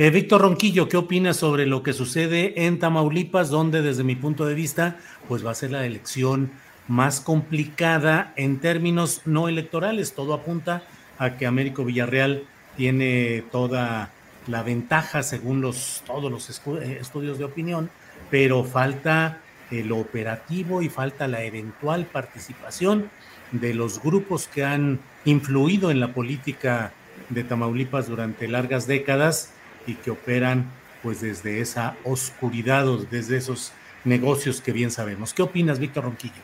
Eh, Víctor Ronquillo, ¿qué opinas sobre lo que sucede en Tamaulipas, donde desde mi punto de vista, pues va a ser la elección más complicada en términos no electorales? Todo apunta a que Américo Villarreal tiene toda la ventaja según los, todos los eh, estudios de opinión, pero falta lo operativo y falta la eventual participación de los grupos que han influido en la política de Tamaulipas durante largas décadas y que operan pues desde esa oscuridad o desde esos negocios que bien sabemos. ¿Qué opinas, Víctor Ronquillo?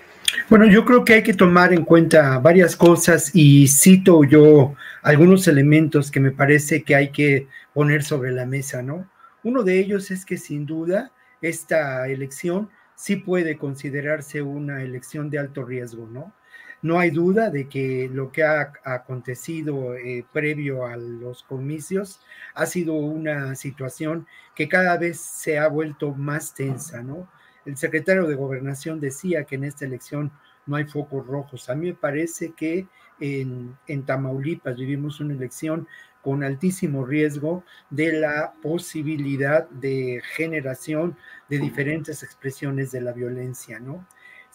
Bueno, yo creo que hay que tomar en cuenta varias cosas y cito yo algunos elementos que me parece que hay que poner sobre la mesa, ¿no? Uno de ellos es que sin duda esta elección sí puede considerarse una elección de alto riesgo, ¿no? No hay duda de que lo que ha acontecido eh, previo a los comicios ha sido una situación que cada vez se ha vuelto más tensa, ¿no? El secretario de Gobernación decía que en esta elección no hay focos rojos. A mí me parece que en, en Tamaulipas vivimos una elección con altísimo riesgo de la posibilidad de generación de diferentes expresiones de la violencia, ¿no?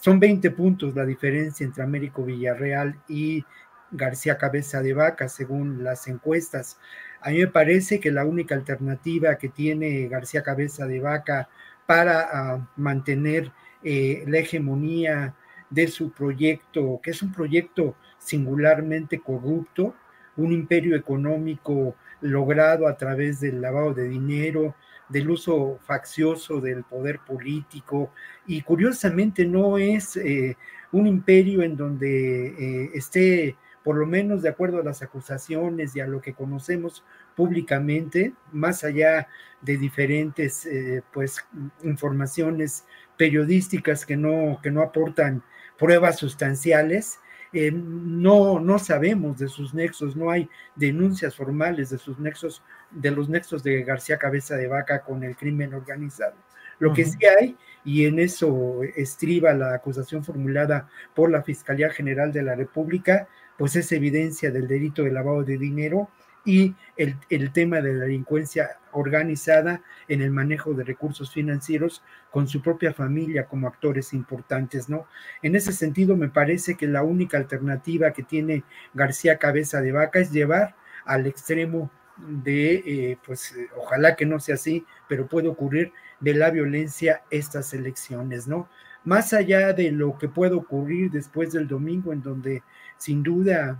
Son 20 puntos la diferencia entre Américo Villarreal y García Cabeza de Vaca, según las encuestas. A mí me parece que la única alternativa que tiene García Cabeza de Vaca para uh, mantener eh, la hegemonía de su proyecto, que es un proyecto singularmente corrupto, un imperio económico logrado a través del lavado de dinero, del uso faccioso del poder político. Y curiosamente no es eh, un imperio en donde eh, esté, por lo menos de acuerdo a las acusaciones y a lo que conocemos públicamente, más allá de diferentes eh, pues informaciones periodísticas que no, que no aportan pruebas sustanciales, no, no sabemos de sus nexos, no hay denuncias formales de sus nexos, de los nexos de García Cabeza de Vaca con el crimen organizado. Lo uh -huh. que sí hay, y en eso estriba la acusación formulada por la Fiscalía General de la República, pues es evidencia del delito de lavado de dinero y el, el, tema de la delincuencia organizada en el manejo de recursos financieros con su propia familia como actores importantes, ¿no? En ese sentido, me parece que la única alternativa que tiene García Cabeza de Vaca es llevar al extremo de, eh, pues ojalá que no sea así, pero puede ocurrir de la violencia estas elecciones, ¿no? Más allá de lo que puede ocurrir después del domingo, en donde sin duda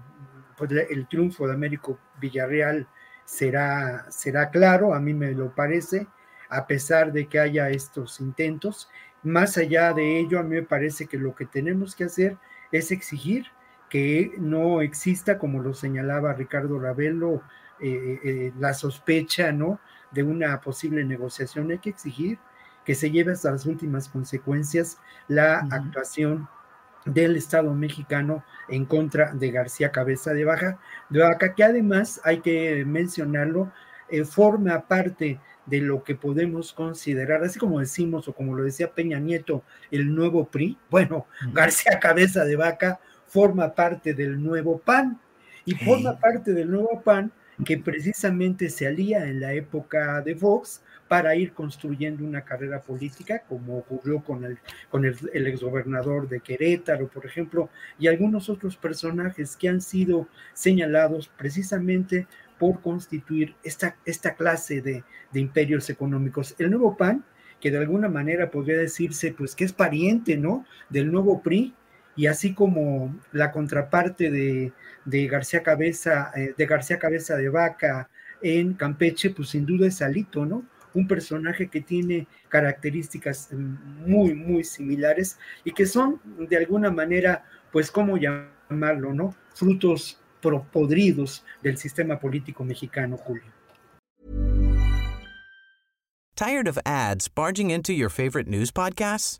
pues, el triunfo de Américo Villarreal será, será claro, a mí me lo parece, a pesar de que haya estos intentos. Más allá de ello, a mí me parece que lo que tenemos que hacer es exigir que no exista, como lo señalaba Ricardo Ravelo, eh, eh, la sospecha, ¿no? De una posible negociación. Hay que exigir que se lleve hasta las últimas consecuencias la uh -huh. actuación del Estado mexicano en contra de García Cabeza de Baja, de Vaca, que además hay que mencionarlo, eh, forma parte de lo que podemos considerar, así como decimos o como lo decía Peña Nieto, el nuevo PRI, bueno, uh -huh. García Cabeza de Vaca forma parte del nuevo PAN y forma parte del nuevo PAN que precisamente se alía en la época de Vox para ir construyendo una carrera política, como ocurrió con el, con el, el, exgobernador de Querétaro, por ejemplo, y algunos otros personajes que han sido señalados precisamente por constituir esta, esta clase de, de imperios económicos. El nuevo PAN, que de alguna manera podría decirse, pues que es pariente, ¿no? Del nuevo PRI, y así como la contraparte de, de García Cabeza, eh, de García Cabeza de Vaca en Campeche, pues sin duda es Alito, ¿no? un personaje que tiene características mm, muy, muy similares y que son de alguna manera, pues, ¿cómo llamarlo, no? Frutos podridos del sistema político mexicano, Julio. Tired of ads barging into your favorite news podcasts?